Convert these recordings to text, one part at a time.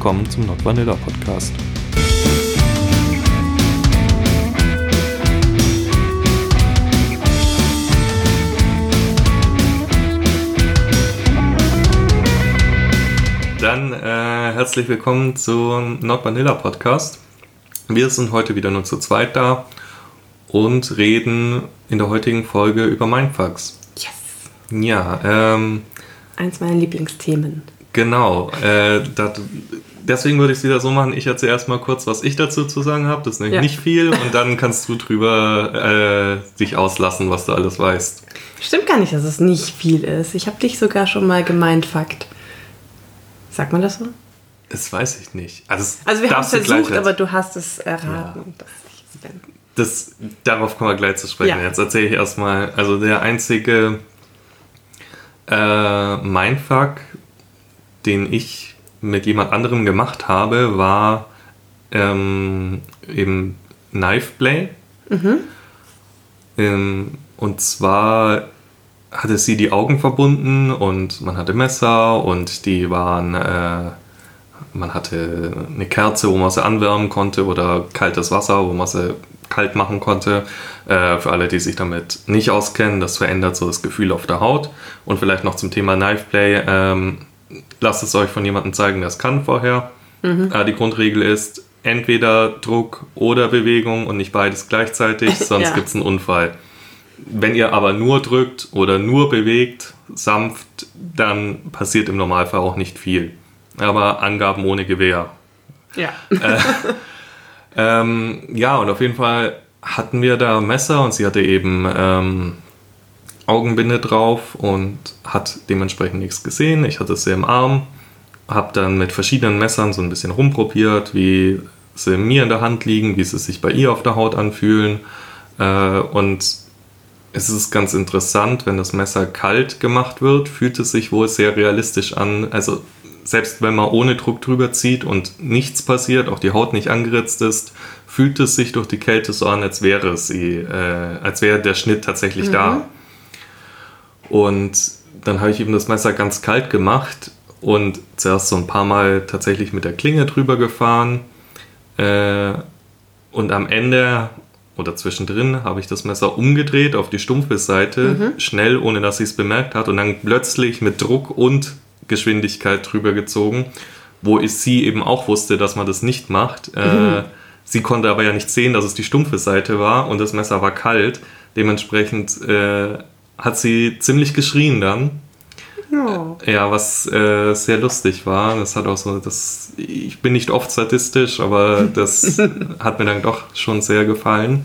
willkommen zum Not Vanilla Podcast. Dann äh, herzlich willkommen zum Not Vanilla Podcast. Wir sind heute wieder nur zu zweit da und reden in der heutigen Folge über Mindfucks. Yes. Ja, ähm, Eins meiner Lieblingsthemen. genau. Äh, dat, deswegen würde ich es wieder so machen. Ich erzähle erstmal kurz, was ich dazu zu sagen habe. Das ist nämlich Ja. nicht viel und dann kannst du drüber äh, dich auslassen, was du alles weißt. Stimmt gar nicht, dass es nicht viel ist. Ich habe dich sogar schon mal gemeint, Fakt. Sagt man das so? Das weiß ich nicht. Also, Also wir haben es versucht, aber du hast es erraten. bin. Das, darauf kommen wir gleich zu sprechen. Ja. Jetzt erzähle ich erstmal, also der einzige äh, Mindfuck, den ich mit jemand anderem gemacht habe, war ähm, eben Knife Play. Ähm, und zwar hatte sie die Augen verbunden und man hatte Messer und die waren, äh, man hatte eine Kerze, wo man sie anwärmen konnte oder kaltes Wasser, wo man sie kalt machen konnte. Äh, für alle, die sich damit nicht auskennen, das verändert so das Gefühl auf der Haut. Und vielleicht noch zum Thema Knife Play. Ähm, lasst es euch von jemandem zeigen, der es kann vorher. Äh, die Grundregel ist entweder Druck oder Bewegung und nicht beides gleichzeitig, sonst Ja. gibt es einen Unfall. Wenn ihr aber nur drückt oder nur bewegt, sanft, dann passiert im Normalfall auch nicht viel. Aber Angaben ohne Gewehr. Ja. Ähm, ja, und auf jeden Fall hatten wir da Messer und sie hatte eben ähm, Augenbinde drauf und hat dementsprechend nichts gesehen. Ich hatte sie im Arm, habe dann mit verschiedenen Messern so ein bisschen rumprobiert, wie sie mir in der Hand liegen, wie sie sich bei ihr auf der Haut anfühlen. Äh, und es ist ganz interessant, wenn das Messer kalt gemacht wird, fühlt es sich wohl sehr realistisch an. Also selbst wenn man ohne Druck drüber zieht und nichts passiert, auch die Haut nicht angeritzt ist, fühlt es sich durch die Kälte so an, als wäre sie, äh, als wäre der Schnitt tatsächlich da. Und dann habe ich eben das Messer ganz kalt gemacht und zuerst so ein paar Mal tatsächlich mit der Klinge drüber gefahren. Äh, und am Ende oder zwischendrin habe ich das Messer umgedreht auf die stumpfe Seite, schnell, ohne dass sie es bemerkt hat, und dann plötzlich mit Druck und Geschwindigkeit drüber gezogen, wo ich sie eben auch wusste, dass man das nicht macht. Äh, sie konnte aber ja nicht sehen, dass es die stumpfe Seite war und das Messer war kalt. Dementsprechend äh, hat sie ziemlich geschrien dann. Oh. Ja, was äh, sehr lustig war. Das hat auch so, das, ich bin nicht oft sadistisch, aber das hat mir dann doch schon sehr gefallen.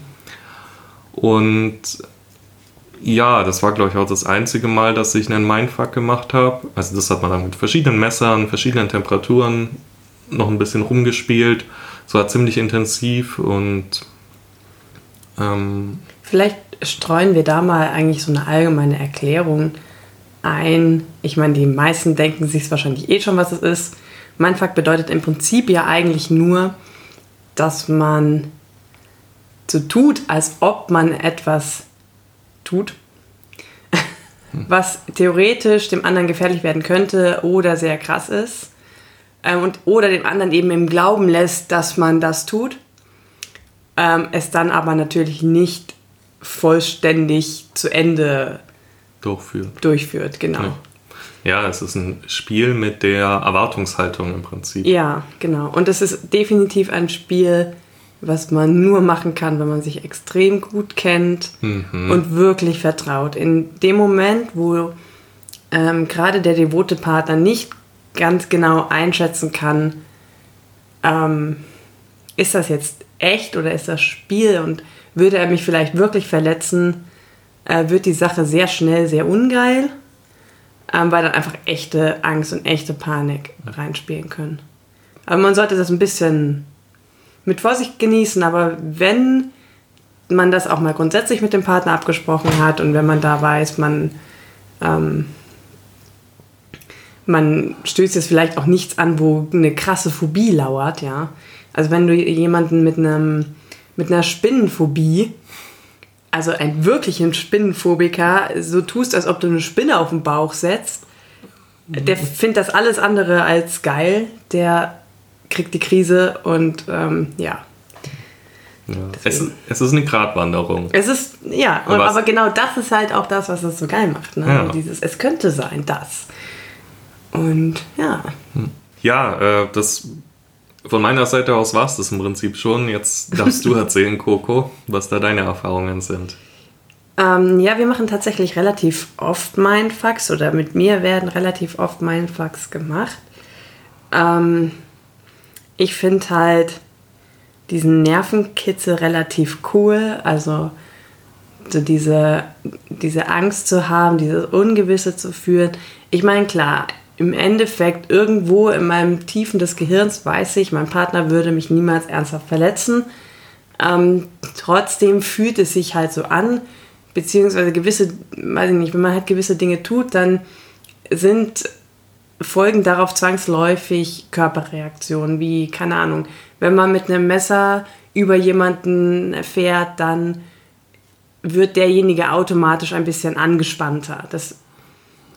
Und ja, das war, glaube ich, auch das einzige Mal, dass ich einen Mindfuck gemacht habe. Also das hat man dann mit verschiedenen Messern, verschiedenen Temperaturen noch ein bisschen rumgespielt. Es war ziemlich intensiv und ähm, Vielleicht streuen wir da mal eigentlich so eine allgemeine Erklärung ein. Ich meine, die meisten denken sich wahrscheinlich eh schon, was es ist. Mindfuck bedeutet im Prinzip ja eigentlich nur, dass man so tut, als ob man etwas tut, was theoretisch dem anderen gefährlich werden könnte oder sehr krass ist. Ähm, und, oder dem anderen eben im Glauben lässt, dass man das tut. Ähm, es dann aber natürlich nicht vollständig zu Ende durchführen. durchführt, genau. Ja. Ja, es ist ein Spiel mit der Erwartungshaltung im Prinzip. Ja, genau. Und es ist definitiv ein Spiel, was man nur machen kann, wenn man sich extrem gut kennt und wirklich vertraut. In dem Moment, wo ähm, gerade der devote Partner nicht ganz genau einschätzen kann, ähm, ist das jetzt echt oder ist das Spiel und würde er mich vielleicht wirklich verletzen, äh, wird die Sache sehr schnell sehr ungeil, ähm, weil dann einfach echte Angst und echte Panik reinspielen können. Aber man sollte das ein bisschen mit Vorsicht genießen, aber wenn man das auch mal grundsätzlich mit dem Partner abgesprochen hat und wenn man da weiß, man, ähm, man stößt jetzt vielleicht auch nichts an, wo eine krasse Phobie lauert, ja. Also wenn du jemanden mit einem mit einer Spinnenphobie, also ein wirklichen Spinnenphobiker, so tust, als ob du eine Spinne auf den Bauch setzt, der findet das alles andere als geil. Der kriege die Krise und ähm, ja. ja. Es, es, ist eine Gratwanderung. Es ist, ja, und, aber genau das ist halt auch das, was es so geil macht. Ne? Ja. Dieses, es könnte sein, das. Und ja. Hm. Ja, äh, das von meiner Seite aus war es das im Prinzip schon. Jetzt darfst du erzählen, Coco, was da deine Erfahrungen sind. Ähm, ja, wir machen tatsächlich relativ oft Mindfucks oder mit mir werden relativ oft Mindfucks gemacht. Ähm, ich finde halt diesen Nervenkitzel relativ cool. Also so diese, diese Angst zu haben, dieses Ungewisse zu führen. Ich meine, klar, im Endeffekt irgendwo in meinem Tiefen des Gehirns weiß ich, mein Partner würde mich niemals ernsthaft verletzen. Ähm, trotzdem fühlt es sich halt so an, beziehungsweise gewisse, weiß ich nicht, wenn man halt gewisse Dinge tut, dann sind Folgen darauf zwangsläufig Körperreaktionen, wie, keine Ahnung, wenn man mit einem Messer über jemanden fährt, dann wird derjenige automatisch ein bisschen angespannter. Das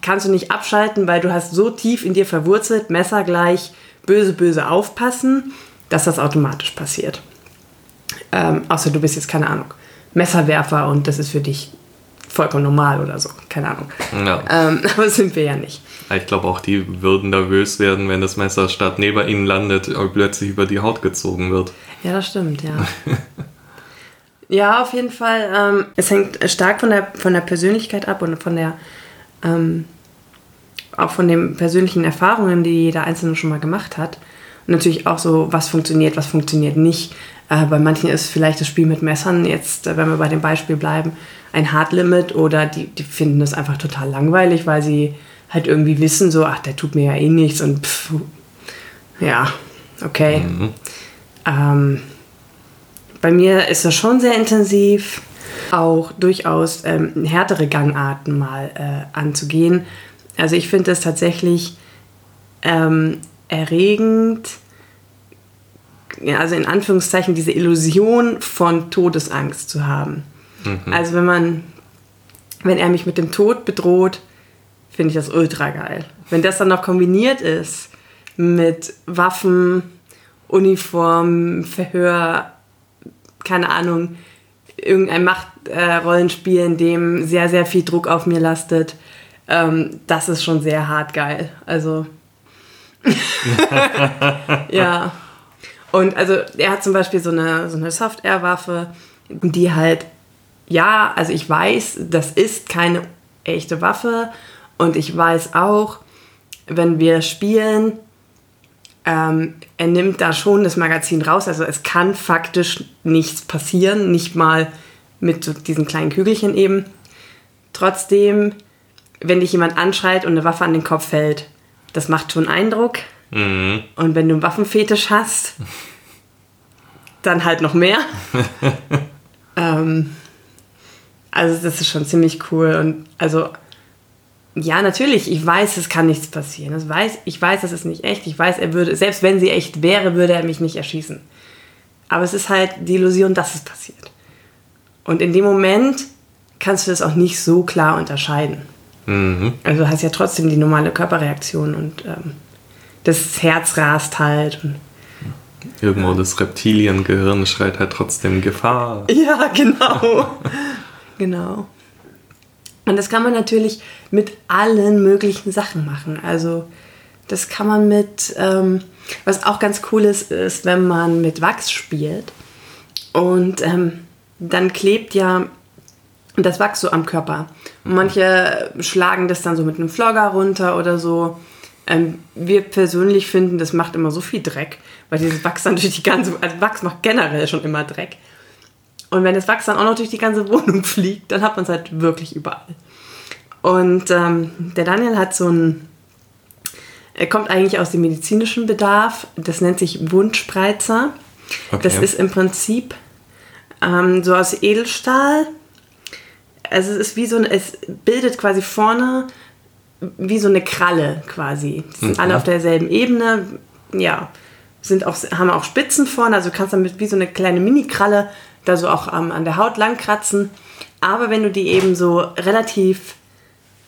kannst du nicht abschalten, weil du hast so tief in dir verwurzelt, Messer gleich, böse, böse aufpassen, dass das automatisch passiert. Ähm, außer du bist jetzt, keine Ahnung, Messerwerfer und das ist für dich vollkommen normal oder so, keine Ahnung. Ja. Ähm, aber sind wir ja nicht. Ich glaube auch, die würden nervös werden, wenn das Messer statt neben ihnen landet, plötzlich über die Haut gezogen wird. Ja, das stimmt, ja. ja, auf jeden Fall. Ähm, es hängt stark von der, von der Persönlichkeit ab und von der ähm, auch von den persönlichen Erfahrungen, die jeder Einzelne schon mal gemacht hat. Und natürlich auch so, was funktioniert, was funktioniert nicht. Äh, bei manchen ist vielleicht das Spiel mit Messern, jetzt, äh, wenn wir bei dem Beispiel bleiben, ein Hardlimit oder die, die finden das einfach total langweilig, weil sie halt irgendwie wissen, so, ach, der tut mir ja eh nichts und pff, ja, okay. Mhm. Ähm, bei mir ist das schon sehr intensiv auch durchaus ähm, härtere Gangarten mal äh, anzugehen. Also ich finde es tatsächlich ähm, erregend, also in Anführungszeichen diese Illusion von Todesangst zu haben. Mhm. Also wenn man, wenn er mich mit dem Tod bedroht, finde ich das ultra geil. Wenn das dann noch kombiniert ist mit Waffen, Uniform, Verhör, keine Ahnung, irgendein Machtrollenspiel, äh, in dem sehr, sehr viel Druck auf mir lastet, ähm, das ist schon sehr hart geil. Also. ja. Und also er hat zum Beispiel so eine, so eine Soft-Air-Waffe, die halt, ja, also ich weiß, das ist keine echte Waffe. Und ich weiß auch, wenn wir spielen, ähm, er nimmt da schon das Magazin raus. Also es kann faktisch nichts passieren, nicht mal mit so diesen kleinen Kügelchen eben. Trotzdem, wenn dich jemand anschreit und eine Waffe an den Kopf fällt, das macht schon Eindruck. Mhm. Und wenn du einen Waffenfetisch hast, dann halt noch mehr. ähm, also das ist schon ziemlich cool. Und also ja, natürlich, ich weiß, es kann nichts passieren. Das weiß, ich weiß, das ist nicht echt. Ich weiß, er würde, selbst wenn sie echt wäre, würde er mich nicht erschießen. Aber es ist halt die Illusion, dass es passiert. Und in dem Moment kannst du das auch nicht so klar unterscheiden. Mhm. Also du hast ja trotzdem die normale Körperreaktion und ähm, das Herz rast halt. Und, Irgendwo das Reptiliengehirn schreit halt trotzdem Gefahr. Ja, genau. genau. Und das kann man natürlich mit allen möglichen Sachen machen. Also das kann man mit, ähm, was auch ganz cool ist, ist, wenn man mit Wachs spielt. Und ähm, dann klebt ja das Wachs so am Körper. Und manche schlagen das dann so mit einem Flogger runter oder so. Ähm, wir persönlich finden, das macht immer so viel Dreck, weil dieses Wachs dann durch die ganze, also Wachs macht generell schon immer Dreck. Und wenn das Wachs dann auch noch durch die ganze Wohnung fliegt, dann hat man es halt wirklich überall. Und ähm, der Daniel hat so ein, er kommt eigentlich aus dem medizinischen Bedarf, das nennt sich Wundspreizer. Okay. Das ist im Prinzip ähm, so aus Edelstahl. Also es ist wie so ein, es bildet quasi vorne wie so eine Kralle quasi. Die sind mhm. alle auf derselben Ebene. Ja, sind auch, haben auch Spitzen vorne, also du kannst damit wie so eine kleine Mini-Kralle da so auch ähm, an der Haut langkratzen. Aber wenn du die eben so relativ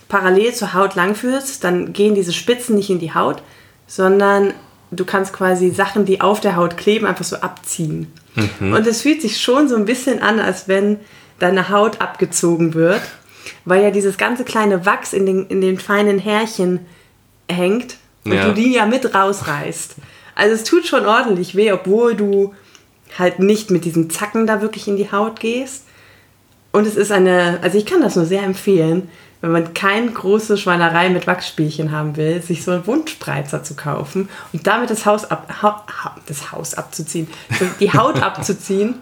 parallel zur Haut langführst, dann gehen diese Spitzen nicht in die Haut, sondern du kannst quasi Sachen, die auf der Haut kleben, einfach so abziehen. Mhm. Und es fühlt sich schon so ein bisschen an, als wenn deine Haut abgezogen wird, weil ja dieses ganze kleine Wachs in den, in den feinen Härchen hängt und ja. du die ja mit rausreißt. Also es tut schon ordentlich weh, obwohl du halt nicht mit diesen Zacken da wirklich in die Haut gehst. Und es ist eine, also ich kann das nur sehr empfehlen, wenn man keine große Schweinerei mit Wachsspielchen haben will, sich so einen Wundspreizer zu kaufen und damit das Haus, ab, ha, das Haus abzuziehen, die Haut abzuziehen,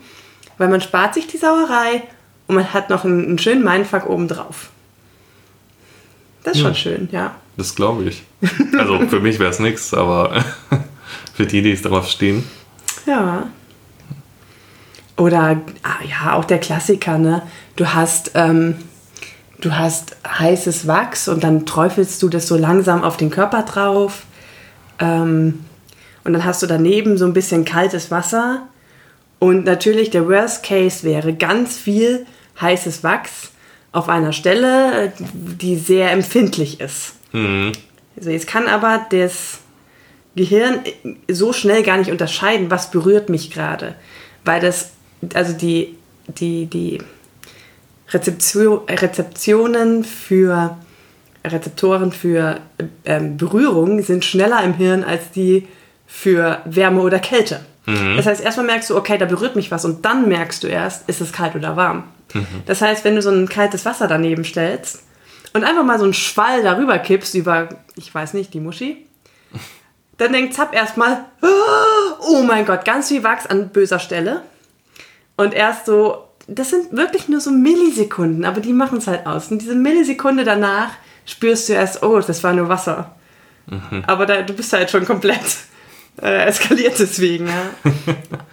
weil man spart sich die Sauerei und man hat noch einen, einen schönen Mindfuck obendrauf. Das ist ja. schon schön, ja. Das glaube ich. Also für mich wäre es nichts, aber für die, die es darauf stehen. Ja. Oder ah, ja, auch der Klassiker, ne? Du hast, ähm, du hast heißes Wachs und dann träufelst du das so langsam auf den Körper drauf. Ähm, und dann hast du daneben so ein bisschen kaltes Wasser. Und natürlich der Worst Case wäre ganz viel heißes Wachs auf einer Stelle, die sehr empfindlich ist. Mhm. Also jetzt kann aber das Gehirn so schnell gar nicht unterscheiden, was berührt mich gerade. Weil das also die, die, die Rezeption, Rezeptionen für Rezeptoren für ähm, Berührung sind schneller im Hirn als die für Wärme oder Kälte. Mhm. Das heißt, erstmal merkst du, okay, da berührt mich was und dann merkst du erst, ist es kalt oder warm. Mhm. Das heißt, wenn du so ein kaltes Wasser daneben stellst und einfach mal so einen Schwall darüber kippst über, ich weiß nicht, die Muschi, dann denkt Zapp erstmal, oh mein Gott, ganz viel Wachs an böser Stelle. Und erst so, das sind wirklich nur so Millisekunden, aber die machen es halt aus. Und diese Millisekunde danach spürst du erst, oh, das war nur Wasser. Mhm. Aber da, du bist halt schon komplett äh, eskaliert deswegen, ja.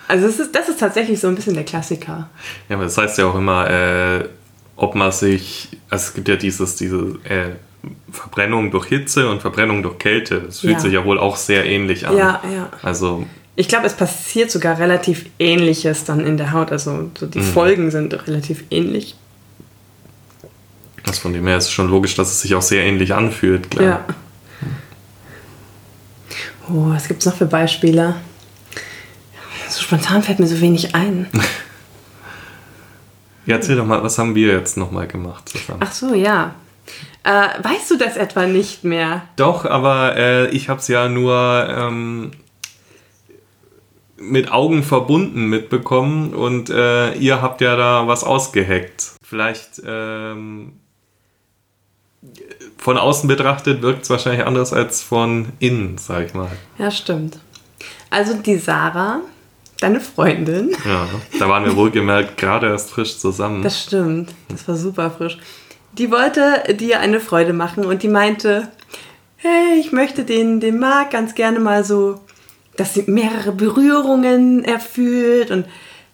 also das ist, das ist tatsächlich so ein bisschen der Klassiker. Ja, aber das heißt ja auch immer, äh, ob man sich, also es gibt ja dieses, diese äh, Verbrennung durch Hitze und Verbrennung durch Kälte. Das fühlt ja. sich ja wohl auch sehr ähnlich an. Ja, ja. Also ich glaube, es passiert sogar relativ Ähnliches dann in der Haut. Also so die mhm. Folgen sind relativ ähnlich. Das von dem her ist schon logisch, dass es sich auch sehr ähnlich anfühlt, klar. Ja. Oh, was gibt es noch für Beispiele? So spontan fällt mir so wenig ein. ja, erzähl doch mal, was haben wir jetzt nochmal gemacht zusammen? Ach so, ja. Äh, weißt du das etwa nicht mehr? Doch, aber äh, ich habe es ja nur ähm, mit Augen verbunden mitbekommen und äh, ihr habt ja da was ausgeheckt. Vielleicht ähm, von außen betrachtet wirkt es wahrscheinlich anders als von innen, sag ich mal. Ja, stimmt. Also die Sarah, deine Freundin. Ja, da waren wir wohlgemerkt gerade erst frisch zusammen. Das stimmt, das war super frisch. Die wollte dir eine Freude machen und die meinte, hey, ich möchte den, den Marc ganz gerne mal so dass sie mehrere Berührungen erfüllt und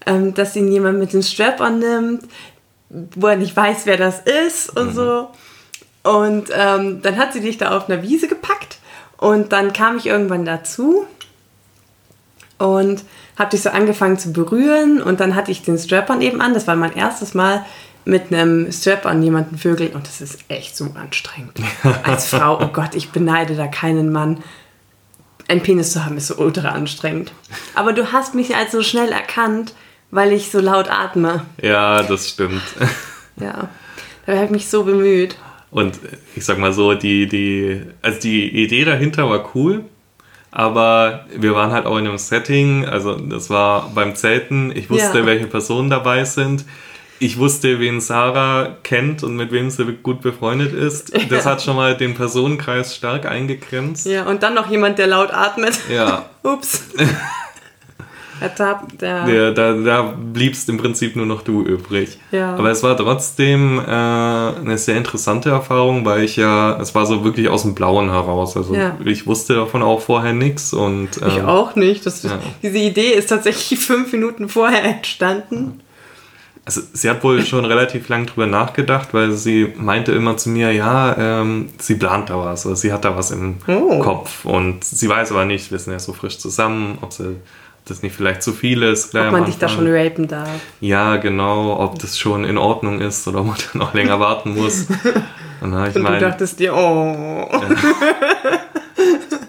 ähm, dass ihn jemand mit dem Strap-on nimmt, wo er nicht weiß, wer das ist und mhm. so. Und ähm, dann hat sie dich da auf einer Wiese gepackt und dann kam ich irgendwann dazu und habe dich so angefangen zu berühren und dann hatte ich den Strap-on eben an. Das war mein erstes Mal mit einem Strap-on jemanden vögeln und das ist echt so anstrengend. Als Frau, oh Gott, ich beneide da keinen Mann, ein Penis zu haben, ist so ultra anstrengend. Aber du hast mich als so schnell erkannt, weil ich so laut atme. Ja, das stimmt. Ja, da habe ich mich so bemüht. Und ich sag mal so, die, die, also die Idee dahinter war cool, aber wir waren halt auch in einem Setting, also das war beim Zelten, ich wusste, ja. welche Personen dabei sind ich wusste, wen Sarah kennt und mit wem sie gut befreundet ist. Das ja. hat schon mal den Personenkreis stark eingegrenzt. Ja, und dann noch jemand, der laut atmet. Ja. Ups. Ertappt, ja. ja da, da bliebst im Prinzip nur noch du übrig. Ja. Aber es war trotzdem äh, eine sehr interessante Erfahrung, weil ich ja, es war so wirklich aus dem Blauen heraus. Also ja. ich wusste davon auch vorher nichts und. Ähm, ich auch nicht. Das. Diese Idee ist tatsächlich fünf Minuten vorher entstanden also sie hat wohl schon relativ lang drüber nachgedacht, weil sie meinte immer zu mir, ja, ähm, sie plant da was, oder sie hat da was im oh. Kopf und sie weiß aber nicht, wir sind ja so frisch zusammen, ob sie das nicht vielleicht zu viel ist. Ob man dich da schon rapen darf. Ja, genau, ob das schon in Ordnung ist oder ob man dann noch länger warten muss. Und, ich und mein, du dachtest dir, oh. Ja.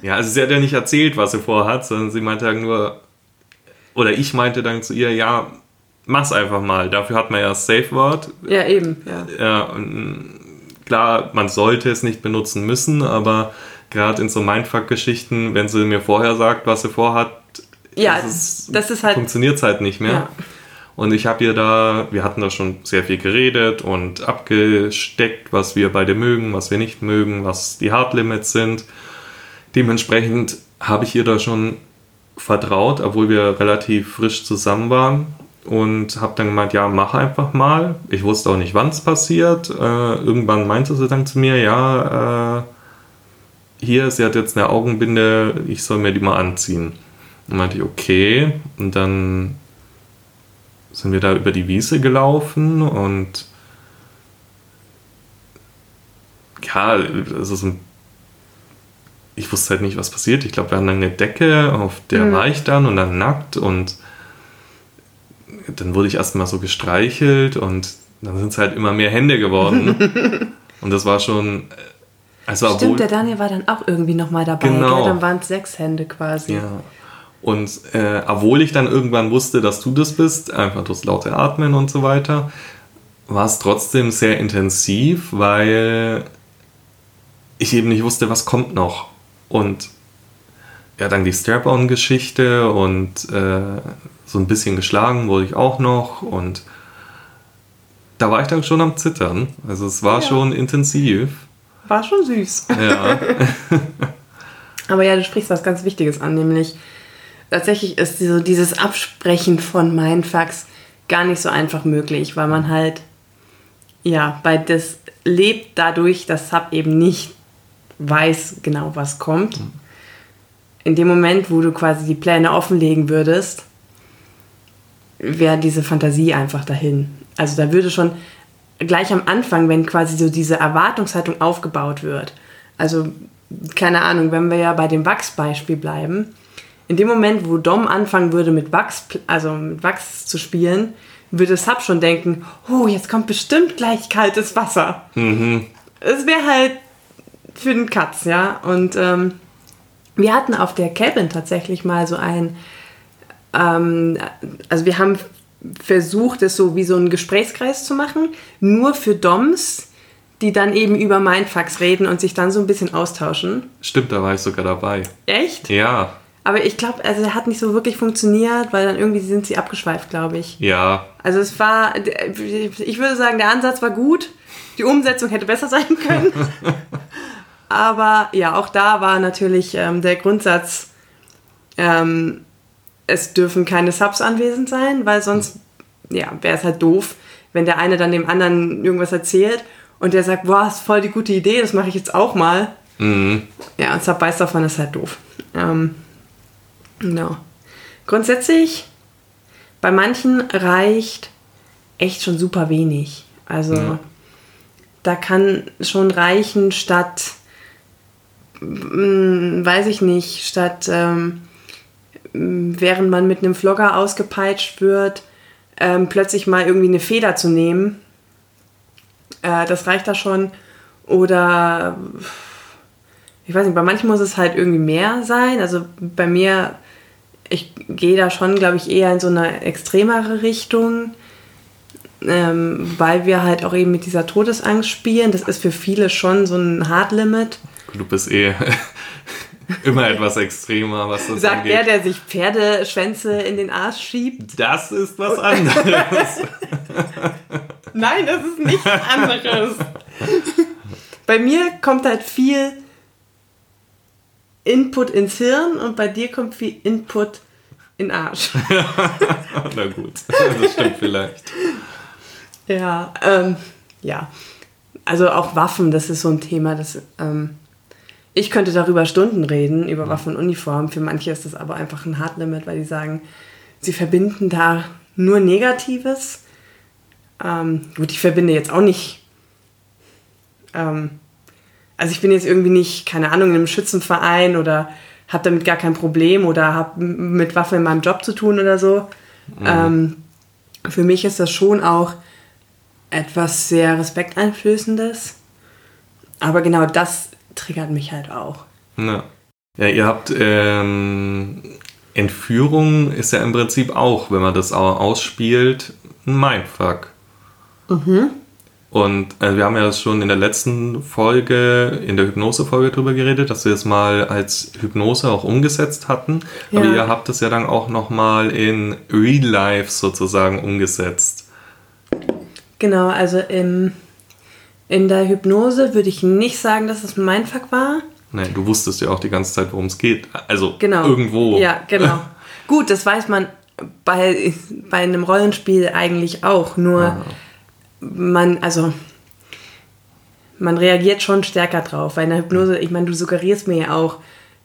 Ja, also sie hat ja nicht erzählt, was sie vorhat, sondern sie meinte dann nur, oder ich meinte dann zu ihr, ja, mach's einfach mal. Dafür hat man ja das Safe Word. Ja, eben, ja. Ja, klar, man sollte es nicht benutzen müssen, aber gerade in so Mindfuck-Geschichten, wenn sie mir vorher sagt, was sie vorhat, Ja, ist das ist halt. funktioniert es halt nicht mehr. Ja. Und ich habe ihr da, wir hatten da schon sehr viel geredet und abgesteckt, was wir beide mögen, was wir nicht mögen, was die Hard Limits sind. Dementsprechend habe ich ihr da schon vertraut, obwohl wir relativ frisch zusammen waren. Und habe dann gemeint, ja, mach einfach mal. Ich wusste auch nicht, wann es passiert. Äh, irgendwann meinte sie dann zu mir, ja, äh, hier, sie hat jetzt eine Augenbinde, ich soll mir die mal anziehen. Dann meinte ich, okay. Und dann sind wir da über die Wiese gelaufen und ja, es ist ein ich wusste halt nicht, was passiert. Ich glaube, wir hatten dann eine Decke, auf der war ich dann und dann nackt und dann wurde ich erstmal so gestreichelt und dann sind es halt immer mehr Hände geworden. und das war schon, also obwohl, Stimmt, der Daniel war dann auch irgendwie nochmal dabei. Genau. Gell? Dann waren es sechs Hände quasi. Ja. Und äh, obwohl ich dann irgendwann wusste, dass du das bist, einfach durchs laute Atmen und so weiter, war es trotzdem sehr intensiv, weil ich eben nicht wusste, was kommt noch. Und ja, dann die Strap-on-Geschichte und äh, so ein bisschen geschlagen wurde ich auch noch und da war ich dann schon am Zittern. Also es war Ja. schon intensiv. War schon süß. Ja. Aber ja, du sprichst was ganz Wichtiges an, nämlich tatsächlich ist so dieses Absprechen von Mindfucks gar nicht so einfach möglich, weil man halt, ja, bei das lebt dadurch, dass Sub eben nicht weiß genau, was kommt. In dem Moment, wo du quasi die Pläne offenlegen würdest, wäre diese Fantasie einfach dahin. Also da würde schon gleich am Anfang, wenn quasi so diese Erwartungshaltung aufgebaut wird, also keine Ahnung, wenn wir ja bei dem Wachsbeispiel bleiben, in dem Moment, wo Dom anfangen würde mit Wachs, also mit Wachs zu spielen, würde Sub schon denken, oh, jetzt kommt bestimmt gleich kaltes Wasser. Es wäre halt für den Katz, ja. Und ähm, wir hatten auf der Cabin tatsächlich mal so ein, ähm, also wir haben versucht, es so wie so einen Gesprächskreis zu machen, nur für Doms, die dann eben über Mindfucks reden und sich dann so ein bisschen austauschen. Stimmt, da war ich sogar dabei. Echt? Ja, Aber ich glaube, also hat nicht so wirklich funktioniert, weil dann irgendwie sind sie abgeschweift, glaube ich. ja, Also es war, ich würde sagen, der Ansatz war gut. Die Umsetzung hätte besser sein können. Aber ja, auch da war natürlich ähm, der Grundsatz, ähm, es dürfen keine Subs anwesend sein, weil sonst ja, wäre es halt doof, wenn der eine dann dem anderen irgendwas erzählt und der sagt, boah, ist voll die gute Idee, das mache ich jetzt auch mal. Ja, und Sub weiß davon, ist halt doof. Ähm, genau. Grundsätzlich, bei manchen reicht echt schon super wenig. Also Ja. da kann schon reichen, statt, mm, weiß ich nicht, statt ähm, während man mit einem Vlogger ausgepeitscht wird, ähm, plötzlich mal irgendwie eine Feder zu nehmen. Äh, das reicht da schon. Oder ich weiß nicht, bei manchen muss es halt irgendwie mehr sein. Also bei mir, ich gehe da schon, glaube ich, eher in so eine extremere Richtung, ähm, weil wir halt auch eben mit dieser Todesangst spielen. Das ist für viele schon so ein Hard Limit. du bist eh immer etwas extremer, was das Sagt angeht. der, der sich Pferdeschwänze in den Arsch schiebt. das ist was anderes. Nein, das ist nichts anderes. bei mir kommt halt viel Input ins Hirn und bei dir kommt viel Input in den Arsch. Na gut, das stimmt vielleicht. Ja, ähm, ja. Also auch Waffen, das ist so ein Thema, das ähm, ich könnte darüber Stunden reden, über Waffen und Uniformen. Für manche ist das aber einfach ein Hardlimit, weil die sagen, sie verbinden da nur Negatives. Ähm, gut, ich verbinde jetzt auch nicht. Ähm, also ich bin jetzt irgendwie nicht, keine Ahnung, in einem Schützenverein oder habe damit gar kein Problem oder habe mit Waffen in meinem Job zu tun oder so. Ähm, für mich ist das schon auch etwas sehr respekteinflößendes. Aber genau das triggert mich halt auch. Ja. Ja, ihr habt ähm, Entführung ist ja im Prinzip auch, wenn man das auch ausspielt, ein Mindfuck. Mhm. Und äh, wir haben ja schon in der letzten Folge, in der Hypnose-Folge drüber geredet, dass wir es mal als Hypnose auch umgesetzt hatten. Ja. Aber ihr habt es ja dann auch nochmal in Real Life sozusagen umgesetzt. Genau, also im, in der Hypnose würde ich nicht sagen, dass es ein Mindfuck war. Nein, du wusstest ja auch die ganze Zeit, worum es geht. Also genau. irgendwo. Ja, genau. Gut, das weiß man bei, bei einem Rollenspiel eigentlich auch. Nur ah. man, also man reagiert schon stärker drauf. Bei einer Hypnose, ich meine, du suggerierst mir ja auch,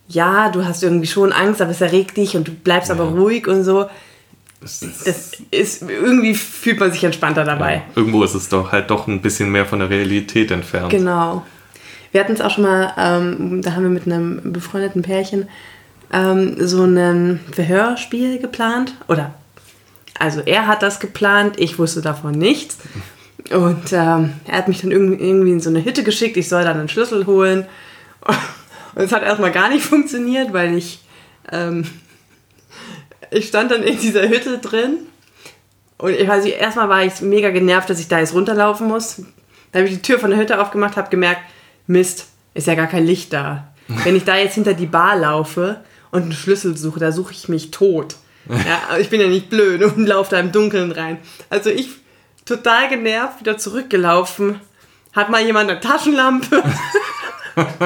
ja, du hast irgendwie schon Angst, aber es erregt dich und du bleibst ja. aber ruhig und so. Das ist, irgendwie fühlt man sich entspannter dabei. Ja, irgendwo ist es doch halt doch ein bisschen mehr von der Realität entfernt. Genau. Wir hatten es auch schon mal, ähm, da haben wir mit einem befreundeten Pärchen ähm, so ein Verhörspiel geplant. Oder, also er hat das geplant, ich wusste davon nichts. Und ähm, er hat mich dann irgendwie in so eine Hütte geschickt, ich soll dann einen Schlüssel holen. Und es hat erstmal gar nicht funktioniert, weil ich, ähm, ich stand dann in dieser Hütte drin. Und ich weiß nicht, erstmal war ich mega genervt, dass ich da jetzt runterlaufen muss. Da habe ich die Tür von der Hütte aufgemacht, habe gemerkt, Mist, ist ja gar kein Licht da. Wenn ich da jetzt hinter die Bar laufe und einen Schlüssel suche, da suche ich mich tot. Ja, ich bin ja nicht blöd und laufe da im Dunkeln rein. Also ich total genervt wieder zurückgelaufen. Hat mal jemand eine Taschenlampe?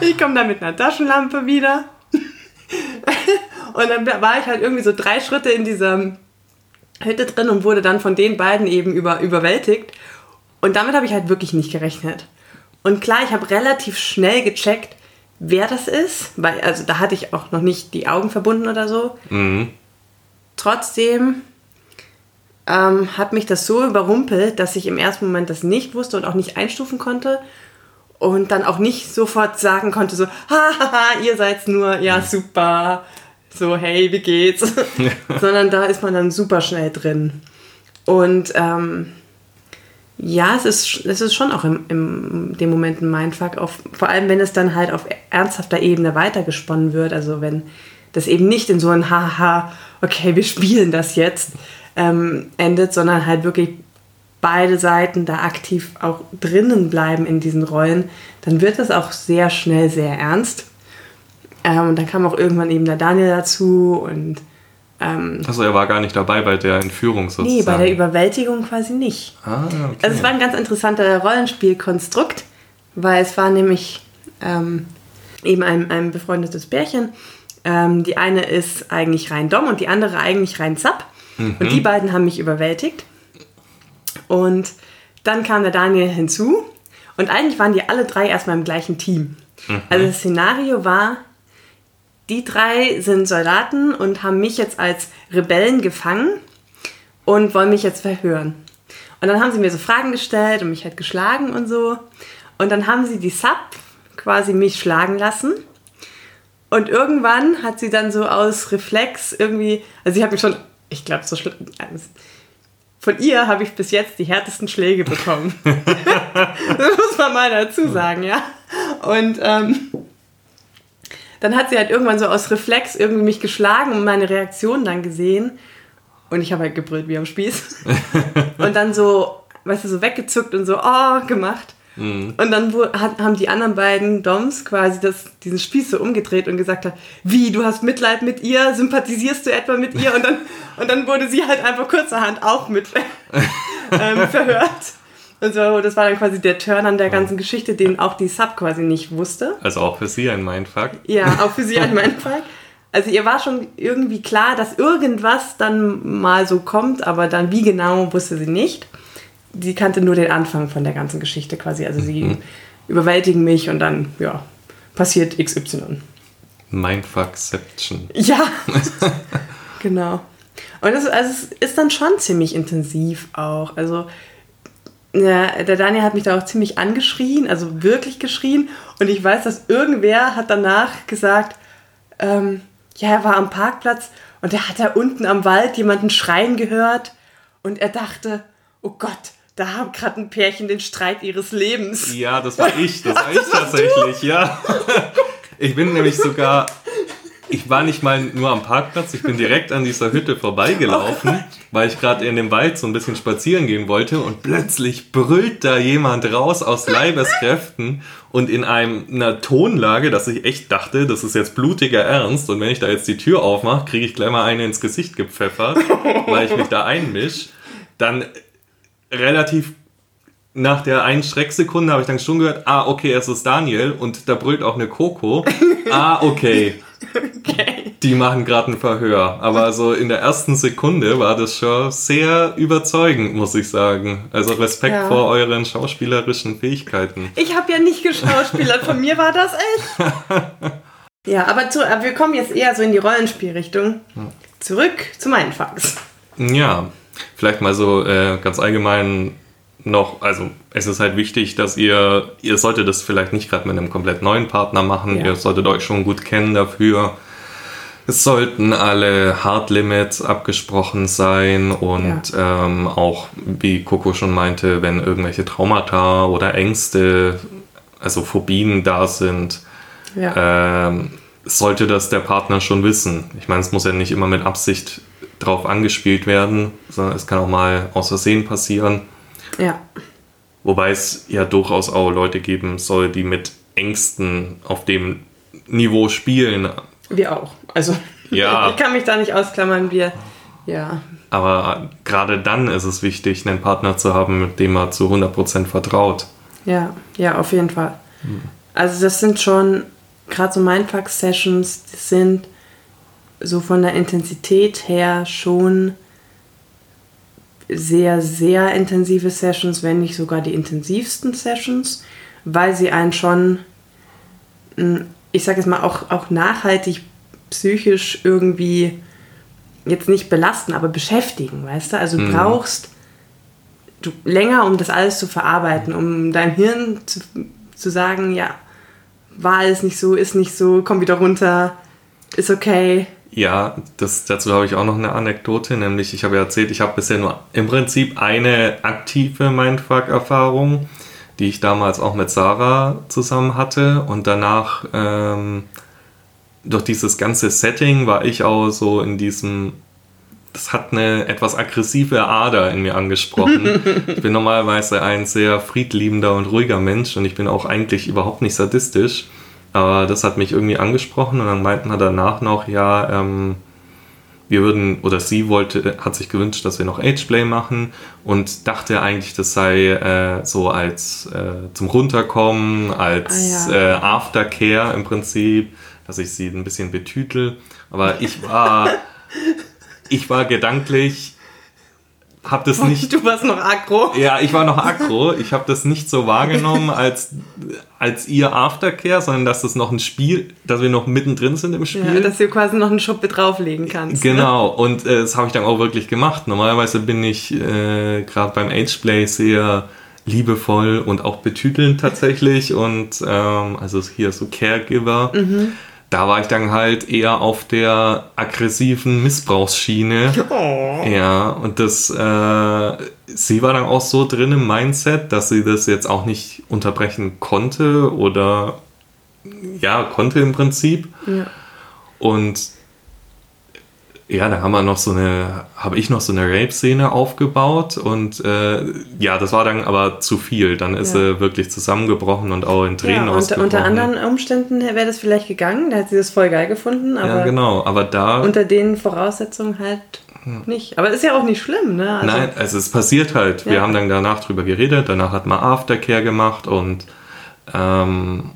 ich komme da mit einer Taschenlampe wieder. Und dann war ich halt irgendwie so drei Schritte in dieser Hütte drin und wurde dann von den beiden eben über, überwältigt. Und damit habe ich halt wirklich nicht gerechnet. Und klar, ich habe relativ schnell gecheckt, wer das ist, weil also da hatte ich auch noch nicht die Augen verbunden oder so. Mhm. Trotzdem ähm, hat mich das so überrumpelt, dass ich im ersten Moment das nicht wusste und auch nicht einstufen konnte und dann auch nicht sofort sagen konnte so, hahaha, ihr seid nur, ja mhm. super, so hey, wie geht's, sondern da ist man dann super schnell drin. Und ähm, ja, es ist, es ist schon auch im, im dem Moment ein Mindfuck, auf, vor allem wenn es dann halt auf ernsthafter Ebene weitergesponnen wird. Also wenn das eben nicht in so ein Haha, okay, wir spielen das jetzt ähm, endet, sondern halt wirklich beide Seiten da aktiv auch drinnen bleiben in diesen Rollen, dann wird das auch sehr schnell sehr ernst. Ähm, und dann kam auch irgendwann eben der Daniel dazu und ähm, also er war gar nicht dabei bei der Entführung sozusagen? Nee, bei der Überwältigung quasi nicht. Ah, okay. Also es war ein ganz interessanter Rollenspielkonstrukt, weil es war nämlich ähm, eben ein, ein befreundetes Pärchen. Ähm, die eine ist eigentlich rein Dom und die andere eigentlich rein Zap. Mhm. Und die beiden haben mich überwältigt. Und dann kam der Daniel hinzu. Und eigentlich waren die alle drei erstmal im gleichen Team. Mhm. Also das Szenario war, die drei sind Soldaten und haben mich jetzt als Rebellen gefangen und wollen mich jetzt verhören. Und dann haben sie mir so Fragen gestellt und mich halt geschlagen und so. Und dann haben sie die Sub quasi mich schlagen lassen. Und irgendwann hat sie dann so aus Reflex irgendwie, also ich habe mich schon, ich glaube, so schlimm. Von ihr habe ich bis jetzt die härtesten Schläge bekommen. das muss man mal dazu sagen, ja. Und ähm, dann hat sie halt irgendwann so aus Reflex irgendwie mich geschlagen und meine Reaktion dann gesehen. Und ich habe halt gebrüllt wie am Spieß. und dann so, weißt du, so weggezuckt und so, oh, gemacht. Mhm. Und dann hat, haben die anderen beiden Doms quasi das, diesen Spieß so umgedreht und gesagt, wie, du hast Mitleid mit ihr, sympathisierst du etwa mit ihr? Und dann, und dann wurde sie halt einfach kurzerhand auch mit ähm, verhört. Und so, das war dann quasi der Turn an der ganzen Geschichte, den auch die Sub quasi nicht wusste. Also auch für sie ein Mindfuck. Ja, auch für sie ein Mindfuck. Also ihr war schon irgendwie klar, dass irgendwas dann mal so kommt, aber dann wie genau wusste sie nicht. Sie kannte nur den Anfang von der ganzen Geschichte quasi. Also sie mhm. überwältigen mich und dann, ja, passiert XY. Mindfuckception. Ja, genau. Und also es ist dann schon ziemlich intensiv auch. Also ja, der Daniel hat mich da auch ziemlich angeschrien, also wirklich geschrien. Und ich weiß, dass irgendwer hat danach gesagt, ähm, ja, er war am Parkplatz und er hat da unten am Wald jemanden schreien gehört. Und er dachte, oh Gott, da haben gerade ein Pärchen den Streit ihres Lebens. Ja, das war ich, das war ich tatsächlich, ja. Ich bin nämlich sogar ich war nicht mal nur am Parkplatz, ich bin direkt an dieser Hütte vorbeigelaufen, weil ich gerade in dem Wald so ein bisschen spazieren gehen wollte und plötzlich brüllt da jemand raus aus Leibeskräften und in einem, einer Tonlage, dass ich echt dachte, das ist jetzt blutiger Ernst und wenn ich da jetzt die Tür aufmache, kriege ich gleich mal eine ins Gesicht gepfeffert, weil ich mich da einmisch. Dann relativ nach der einen Schrecksekunde habe ich dann schon gehört, ah, okay, es ist Daniel und da brüllt auch eine Coco. ah, okay. Okay. Die machen gerade ein Verhör. Aber so in der ersten Sekunde war das schon sehr überzeugend, muss ich sagen. Also Respekt ja. vor euren schauspielerischen Fähigkeiten. Ich habe ja nicht geschauspielert, von mir war das echt. ja, aber, zu, aber wir kommen jetzt eher so in die Rollenspielrichtung. Zurück zu meinen Fax. Ja, vielleicht mal so äh, ganz allgemein noch, also es ist halt wichtig, dass ihr, ihr solltet das vielleicht nicht gerade mit einem komplett neuen Partner machen, ja. ihr solltet euch schon gut kennen dafür. Es sollten alle Hard Limits abgesprochen sein und ja. ähm, auch, wie Coco schon meinte, wenn irgendwelche Traumata oder Ängste, also Phobien da sind, ja. ähm, sollte das der Partner schon wissen. Ich meine, es muss ja nicht immer mit Absicht drauf angespielt werden, sondern es kann auch mal aus Versehen passieren. Ja. Wobei es ja durchaus auch Leute geben soll, die mit Ängsten auf dem Niveau spielen. Wir auch. Also ja. ich kann mich da nicht ausklammern. Wir, ja. Aber gerade dann ist es wichtig, einen Partner zu haben, mit dem man zu 100% vertraut. Ja, ja, auf jeden Fall. Hm. Also das sind schon, gerade so Mindfuck-Sessions, die sind so von der Intensität her schon sehr, sehr intensive Sessions, wenn nicht sogar die intensivsten Sessions, weil sie einen schon, hm, ich sage jetzt mal, auch, auch nachhaltig psychisch irgendwie jetzt nicht belasten, aber beschäftigen, weißt du? Also du mhm. brauchst du, länger, um das alles zu verarbeiten, um deinem Hirn zu, zu sagen, ja, war alles nicht so, ist nicht so, komm wieder runter, ist okay, ja, das, dazu habe ich auch noch eine Anekdote, nämlich ich habe ja erzählt, ich habe bisher nur im Prinzip eine aktive Mindfuck-Erfahrung, die ich damals auch mit Sarah zusammen hatte und danach ähm, durch dieses ganze Setting war ich auch so in diesem, das hat eine etwas aggressive Ader in mir angesprochen. ich bin normalerweise ein sehr friedliebender und ruhiger Mensch und ich bin auch eigentlich überhaupt nicht sadistisch. Aber das hat mich irgendwie angesprochen und dann meinten wir danach noch, ja, ähm, wir würden, oder sie wollte, hat sich gewünscht, dass wir noch Ageplay machen und dachte eigentlich, das sei äh, so als äh, zum Runterkommen, als ah, ja. äh, Aftercare im Prinzip, dass ich sie ein bisschen betütel. Aber ich war, ich war gedanklich habe das nicht. Du warst noch aggro. Ja, ich war noch aggro. Ich habe das nicht so wahrgenommen als, als ihr Aftercare, sondern dass das noch ein Spiel, dass wir noch mittendrin sind im Spiel. Ja, dass du quasi noch einen Schuppe drauflegen kannst. Ne? Genau, ne? und äh, das habe ich dann auch wirklich gemacht. Normalerweise bin ich äh, gerade beim Ageplay sehr liebevoll und auch betütelnd tatsächlich und ähm, also hier so Caregiver. Mhm da war ich dann halt eher auf der aggressiven Missbrauchsschiene. Oh. Ja, und das, äh, sie war dann auch so drin im Mindset, dass sie das jetzt auch nicht unterbrechen konnte oder ja, konnte im Prinzip. Ja. Und ja, da haben wir noch so eine, habe ich noch so eine Rape-Szene aufgebaut und äh, ja, das war dann aber zu viel. Dann ist ja. sie wirklich zusammengebrochen und auch in Tränen ja, unter, unter anderen Umständen wäre das vielleicht gegangen, da hat sie das voll geil gefunden. Aber ja, genau, aber da. Unter den Voraussetzungen halt nicht. Aber ist ja auch nicht schlimm, ne? Also, Nein, also es passiert halt. Ja. Wir haben dann danach drüber geredet, danach hat man Aftercare gemacht und ähm,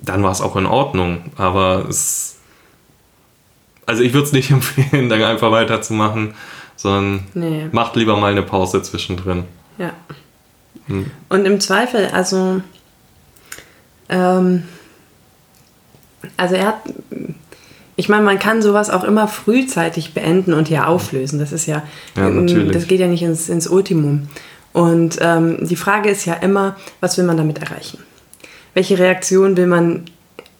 dann war es auch in Ordnung. Aber es also ich würde es nicht empfehlen, dann einfach weiterzumachen, sondern nee. macht lieber mal eine Pause zwischendrin. Ja. Hm. Und im Zweifel, also, ähm, also er hat, ich meine, man kann sowas auch immer frühzeitig beenden und hier auflösen. Das ist ja, ja natürlich. das geht ja nicht ins, ins Ultimum. Und ähm, die Frage ist ja immer, was will man damit erreichen? Welche Reaktion will man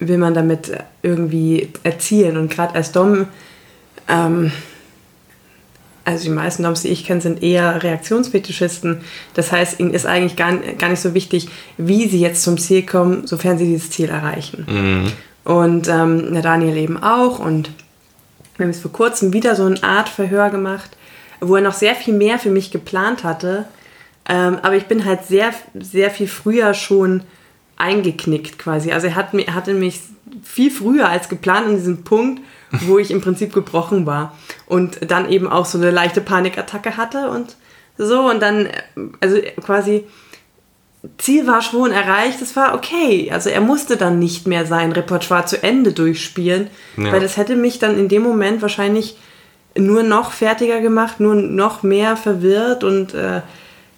will man damit irgendwie erzielen. Und gerade als Dom, ähm, also die meisten Doms, die ich kenne, sind eher Reaktionsfetischisten. Das heißt, ihnen ist eigentlich gar, gar nicht so wichtig, wie sie jetzt zum Ziel kommen, sofern sie dieses Ziel erreichen. Mhm. Und ähm, der Daniel eben auch. Und wir haben jetzt vor kurzem wieder so eine Art Verhör gemacht, wo er noch sehr viel mehr für mich geplant hatte. Ähm, aber ich bin halt sehr, sehr viel früher schon eingeknickt quasi. Also er hat, hatte mich viel früher als geplant an diesem Punkt, wo ich im Prinzip gebrochen war. Und dann eben auch so eine leichte Panikattacke hatte und so. Und dann, also quasi Ziel war schon erreicht, es war okay. Also er musste dann nicht mehr sein Repertoire zu Ende durchspielen, ja. weil das hätte mich dann in dem Moment wahrscheinlich nur noch fertiger gemacht, nur noch mehr verwirrt und äh,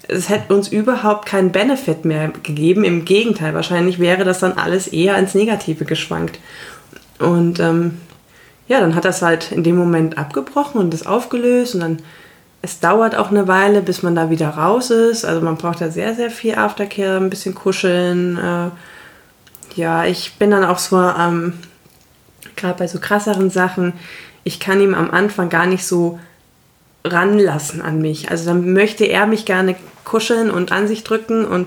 es hätte uns überhaupt keinen Benefit mehr gegeben. Im Gegenteil, wahrscheinlich wäre das dann alles eher ins Negative geschwankt. Und ähm, ja, dann hat das halt in dem Moment abgebrochen und das aufgelöst und dann es dauert auch eine Weile, bis man da wieder raus ist. Also man braucht da sehr, sehr viel Aftercare, ein bisschen kuscheln. Äh, ja, ich bin dann auch so, ähm, gerade bei so krasseren Sachen, ich kann ihm am Anfang gar nicht so ranlassen an mich. Also dann möchte er mich gerne kuscheln und an sich drücken und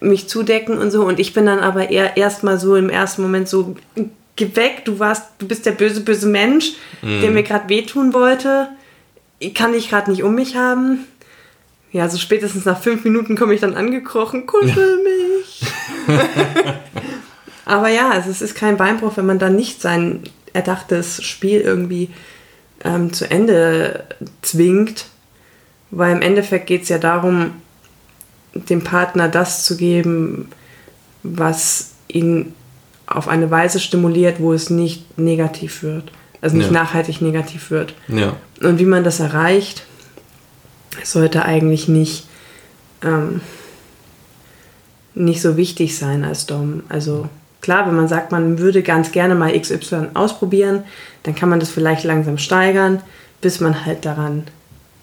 mich zudecken und so. Und ich bin dann aber eher erstmal so im ersten Moment so, geh weg, du warst, du bist der böse, böse Mensch, mhm. der mir gerade wehtun wollte ich kann dich gerade nicht um mich haben. Ja, so spätestens nach fünf Minuten komme ich dann angekrochen, kuschel mich. Aber ja, also es ist kein Beinbruch, wenn man dann nicht sein erdachtes Spiel irgendwie ähm, zu Ende zwingt. Weil im Endeffekt geht es ja darum, dem Partner das zu geben, was ihn auf eine Weise stimuliert, wo es nicht negativ wird. Also nicht ja. nachhaltig negativ wird. Ja. Und wie man das erreicht, sollte eigentlich nicht, ähm, nicht so wichtig sein als Dom. Also klar, wenn man sagt, man würde ganz gerne mal XY ausprobieren, dann kann man das vielleicht langsam steigern, bis man halt daran,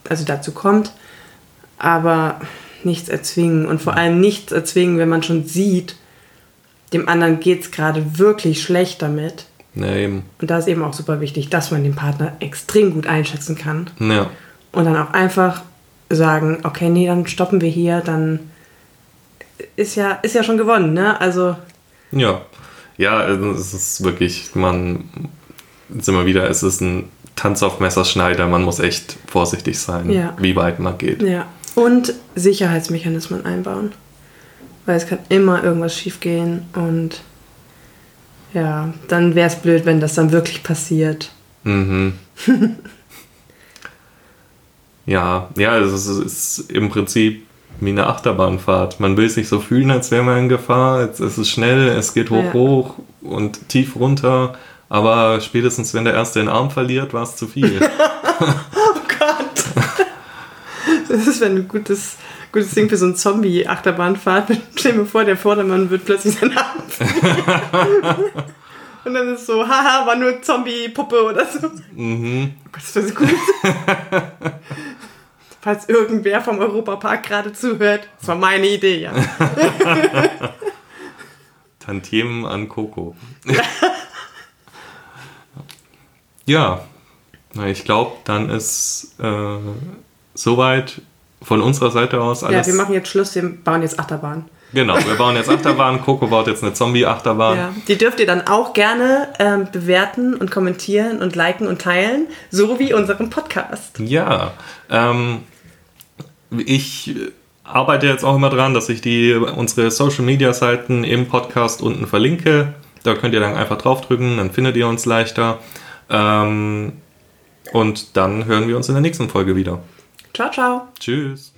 also dazu kommt. Aber nichts erzwingen und vor allem nichts erzwingen, wenn man schon sieht, dem anderen geht es gerade wirklich schlecht damit ja, eben. Und da ist eben auch super wichtig, dass man den Partner extrem gut einschätzen kann. Ja. Und dann auch einfach sagen, okay, nee, dann stoppen wir hier, dann ist ja, ist ja schon gewonnen, ne? Also. Ja. Ja, also es ist wirklich, man, sind wir wieder, es ist ein Tanz auf Messerschneider, man muss echt vorsichtig sein, ja. wie weit man geht. Ja. Und Sicherheitsmechanismen einbauen. Weil es kann immer irgendwas schiefgehen und ja, dann wäre es blöd, wenn das dann wirklich passiert. Mhm. ja, ja, es ist, ist, im Prinzip wie eine Achterbahnfahrt. Man will sich so fühlen, als wäre man in Gefahr. Es ist schnell, es geht hoch, ja. hoch und tief runter. Aber spätestens, wenn der Erste den Arm verliert, war es zu viel. oh Gott. Das ist, du gutes gutes Ding für so ein Zombie-Achterbahnfahrt. Stell mir vor, der Vordermann wird plötzlich sein Arm. Und dann ist es so, haha, war nur Zombie-Puppe oder so. Mhm. Oh Gott, das wäre so gut. Falls irgendwer vom Europapark gerade zuhört, das war meine Idee, ja. Tantiemen an Coco. ja, ich glaube, dann ist äh, soweit von unserer Seite aus alles. Ja, wir machen jetzt Schluss, wir bauen jetzt Achterbahn. Genau, wir bauen jetzt Achterbahn. Coco baut jetzt eine Zombie-Achterbahn. Ja, die dürft ihr dann auch gerne ähm, bewerten und kommentieren und liken und teilen, so wie unseren Podcast. Ja, ähm, ich arbeite jetzt auch immer dran, dass ich die unsere Social Media Seiten im Podcast unten verlinke. Da könnt ihr dann einfach draufdrücken, dann findet ihr uns leichter. Ähm, und dann hören wir uns in der nächsten Folge wieder. Ciao, ciao. Tschüss.